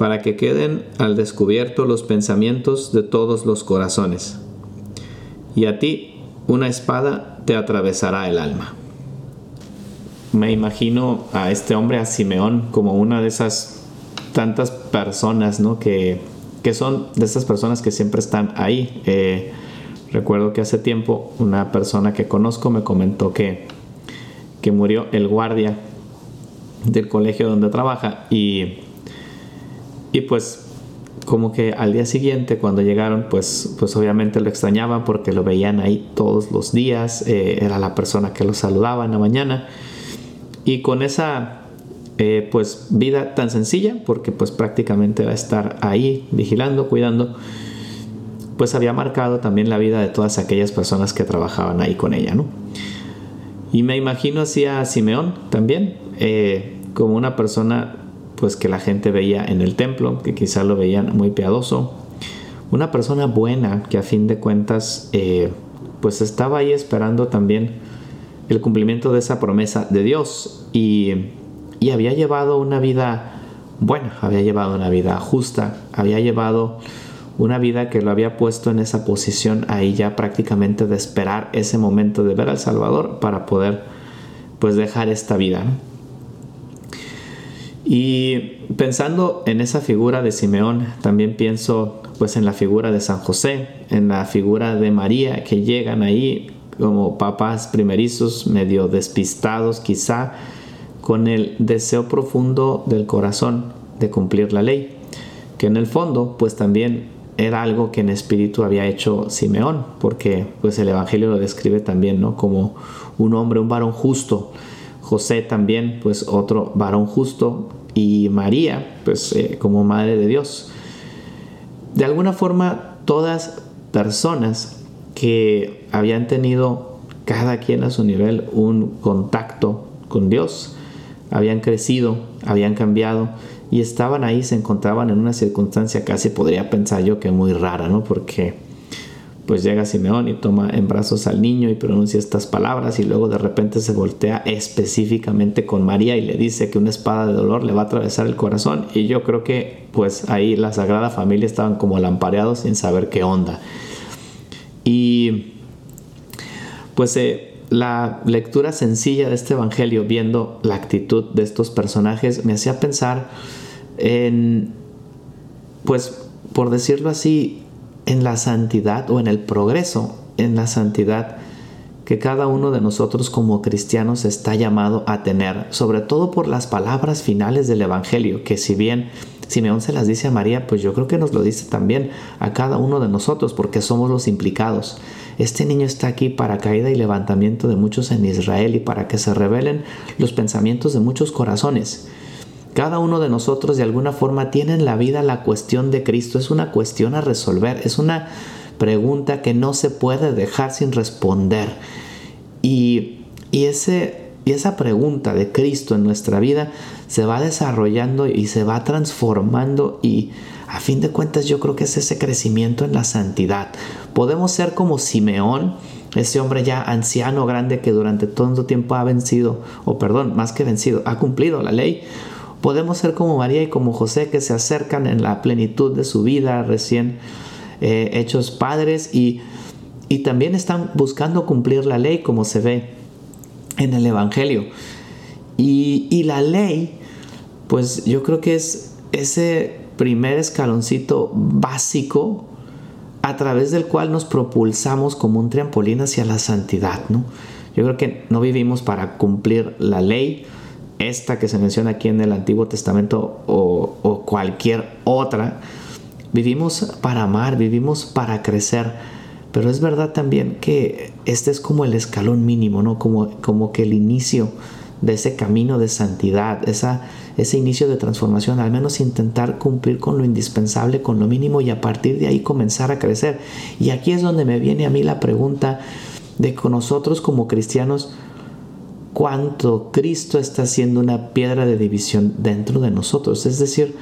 para que queden al descubierto los pensamientos de todos los corazones. Y a ti una espada te atravesará el alma. Me imagino a este hombre, a Simeón, como una de esas tantas personas, ¿no? Que, que son de esas personas que siempre están ahí. Eh, recuerdo que hace tiempo una persona que conozco me comentó que, que murió el guardia del colegio donde trabaja y y pues como que al día siguiente cuando llegaron pues, pues obviamente lo extrañaban porque lo veían ahí todos los días, eh, era la persona que lo saludaba en la mañana y con esa eh, pues vida tan sencilla porque pues prácticamente va a estar ahí vigilando, cuidando, pues había marcado también la vida de todas aquellas personas que trabajaban ahí con ella, ¿no? Y me imagino así a Simeón también, eh, como una persona pues que la gente veía en el templo, que quizá lo veían muy piadoso. Una persona buena que a fin de cuentas eh, pues estaba ahí esperando también el cumplimiento de esa promesa de Dios y, y había llevado una vida buena, había llevado una vida justa, había llevado una vida que lo había puesto en esa posición ahí ya prácticamente de esperar ese momento de ver al Salvador para poder pues dejar esta vida. Y pensando en esa figura de Simeón, también pienso pues en la figura de San José, en la figura de María, que llegan ahí como papás primerizos, medio despistados quizá, con el deseo profundo del corazón de cumplir la ley, que en el fondo pues también era algo que en espíritu había hecho Simeón, porque pues el Evangelio lo describe también, ¿no? Como un hombre, un varón justo. José también, pues otro varón justo, y María, pues eh, como Madre de Dios. De alguna forma, todas personas que habían tenido cada quien a su nivel un contacto con Dios, habían crecido, habían cambiado y estaban ahí, se encontraban en una circunstancia casi podría pensar yo que muy rara, ¿no? Porque pues llega Simeón y toma en brazos al niño y pronuncia estas palabras y luego de repente se voltea específicamente con María y le dice que una espada de dolor le va a atravesar el corazón y yo creo que pues ahí la Sagrada Familia estaban como lampareados sin saber qué onda. Y pues eh, la lectura sencilla de este Evangelio viendo la actitud de estos personajes me hacía pensar en pues por decirlo así en la santidad o en el progreso en la santidad que cada uno de nosotros como cristianos está llamado a tener, sobre todo por las palabras finales del Evangelio, que si bien Simeón se las dice a María, pues yo creo que nos lo dice también a cada uno de nosotros, porque somos los implicados. Este niño está aquí para caída y levantamiento de muchos en Israel y para que se revelen los pensamientos de muchos corazones. Cada uno de nosotros de alguna forma tiene en la vida la cuestión de Cristo. Es una cuestión a resolver. Es una pregunta que no se puede dejar sin responder. Y, ese y esa pregunta de Cristo en nuestra vida se va desarrollando y se va transformando y a fin de cuentas yo creo que es ese crecimiento en la santidad. Podemos ser como Simeón, ese hombre ya anciano, grande, que durante todo tiempo ha vencido, o perdón, más que vencido, ha cumplido la ley. Podemos ser como María y como José, que se acercan en la plenitud de su vida, recién eh, hechos padres, y, y también están buscando cumplir la ley, como se ve en el Evangelio. Y, y la ley, pues yo creo que es ese primer escaloncito básico a través del cual nos propulsamos como un trampolín hacia la santidad, ¿no? Yo creo que no vivimos para cumplir la ley, esta que se menciona aquí en el Antiguo Testamento o, cualquier otra. Vivimos para amar, vivimos para crecer. Pero es verdad también que este es como el escalón mínimo, ¿no? Como, como que el inicio de ese camino de santidad, esa, ese inicio de transformación, al menos intentar cumplir con lo indispensable, con lo mínimo y a partir de ahí comenzar a crecer. Y aquí es donde me viene a mí la pregunta de que nosotros como cristianos, ¿cuánto Cristo está siendo una piedra de división dentro de nosotros? Es decir,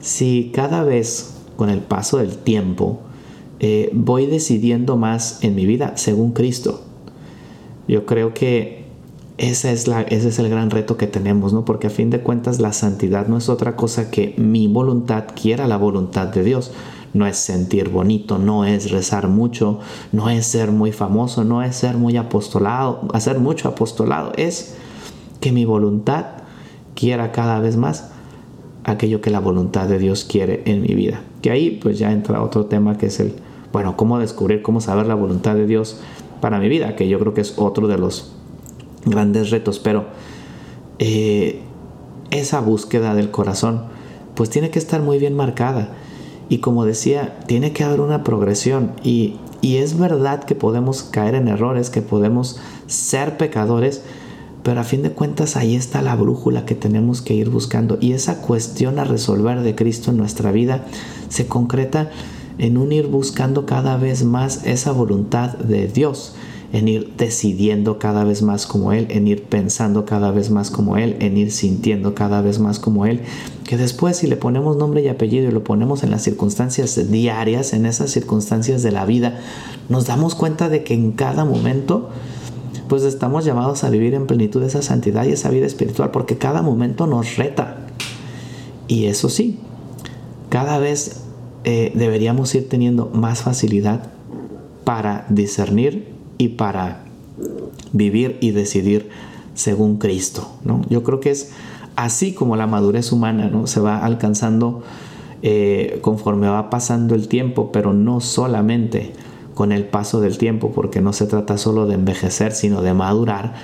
si cada vez con el paso del tiempo eh, voy decidiendo más en mi vida según Cristo, yo creo que esa es la, ese es el gran reto que tenemos, ¿no? Porque a fin de cuentas la santidad no es otra cosa que mi voluntad quiera la voluntad de Dios. No es sentir bonito, no es rezar mucho, no es ser muy famoso, no es ser muy apostolado, hacer mucho apostolado. Es que mi voluntad quiera cada vez más aquello que la voluntad de Dios quiere en mi vida. Que ahí pues ya entra otro tema que es el, bueno, cómo descubrir, cómo saber la voluntad de Dios para mi vida, que yo creo que es otro de los grandes retos, pero eh, esa búsqueda del corazón pues tiene que estar muy bien marcada y como decía, tiene que haber una progresión. Y, y es verdad que podemos caer en errores, que podemos ser pecadores, pero a fin de cuentas ahí está la brújula que tenemos que ir buscando. Y esa cuestión a resolver de Cristo en nuestra vida se concreta en un ir buscando cada vez más esa voluntad de Dios en ir decidiendo cada vez más como Él, en ir pensando cada vez más como Él, en ir sintiendo cada vez más como Él, que después si le ponemos nombre y apellido y lo ponemos en las circunstancias diarias, en esas circunstancias de la vida, nos damos cuenta de que en cada momento pues estamos llamados a vivir en plenitud esa santidad y esa vida espiritual, porque cada momento nos reta. Y eso sí, cada vez eh, deberíamos ir teniendo más facilidad para discernir y para vivir y decidir según Cristo. ¿no? Yo creo que es así como la madurez humana ¿no? se va alcanzando eh, conforme va pasando el tiempo, pero no solamente con el paso del tiempo, porque no se trata solo de envejecer, sino de madurar.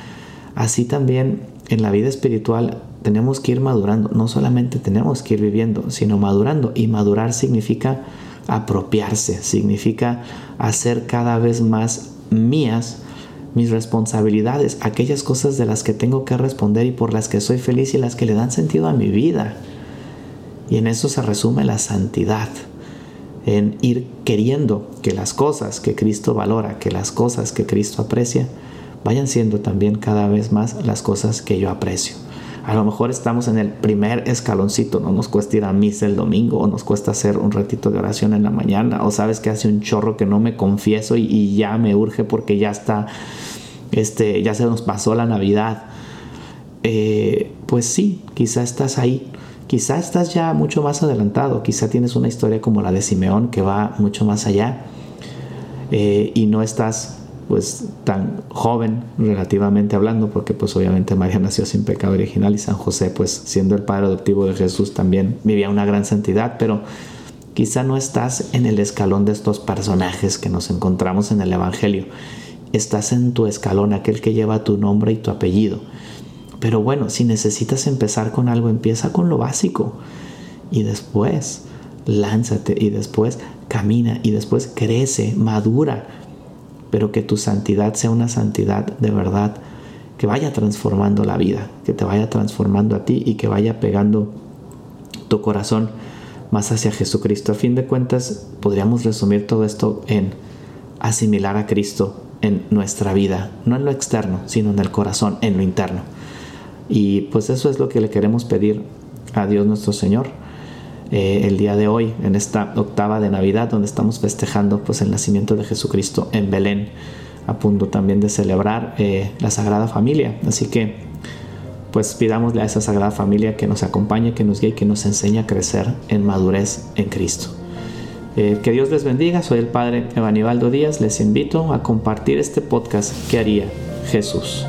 Así también en la vida espiritual tenemos que ir madurando, no solamente tenemos que ir viviendo, sino madurando. Y madurar significa apropiarse, significa hacer cada vez más mías mis responsabilidades, aquellas cosas de las que tengo que responder y por las que soy feliz y las que le dan sentido a mi vida. Y en eso se resume la santidad, en ir queriendo que las cosas que Cristo valora, que las cosas que Cristo aprecia, vayan siendo también cada vez más las cosas que yo aprecio. A lo mejor estamos en el primer escaloncito, no nos cuesta ir a misa el domingo, o nos cuesta hacer un ratito de oración en la mañana, o sabes que hace un chorro que no me confieso y, ya me urge porque ya está, este, ya se nos pasó la Navidad. Eh, pues sí, quizá estás ahí, quizá estás ya mucho más adelantado, quizá tienes una historia como la de Simeón que va mucho más allá eh, y no estás pues tan joven relativamente hablando, porque pues obviamente María nació sin pecado original y San José pues siendo el padre adoptivo de Jesús también vivía una gran santidad, pero quizá no estás en el escalón de estos personajes que nos encontramos en el Evangelio, estás en tu escalón, aquel que lleva tu nombre y tu apellido. Pero bueno, si necesitas empezar con algo, empieza con lo básico. Y después lánzate y después camina y después crece, madura pero que tu santidad sea una santidad de verdad que vaya transformando la vida, que te vaya transformando a ti y que vaya pegando tu corazón más hacia Jesucristo. A fin de cuentas, podríamos resumir todo esto en asimilar a Cristo en nuestra vida, no en lo externo, sino en el corazón, en lo interno. Y pues eso es lo que le queremos pedir a Dios nuestro Señor eh, el día de hoy, en esta octava de Navidad, donde estamos festejando pues el nacimiento de Jesucristo en Belén, a punto también de celebrar eh, la Sagrada Familia. Así que pues pidámosle a esa Sagrada Familia que nos acompañe, que nos guíe, que nos enseñe a crecer en madurez en Cristo. Eh, que Dios les bendiga, soy el Padre Evanibaldo Díaz, les invito a compartir este podcast que haría Jesús.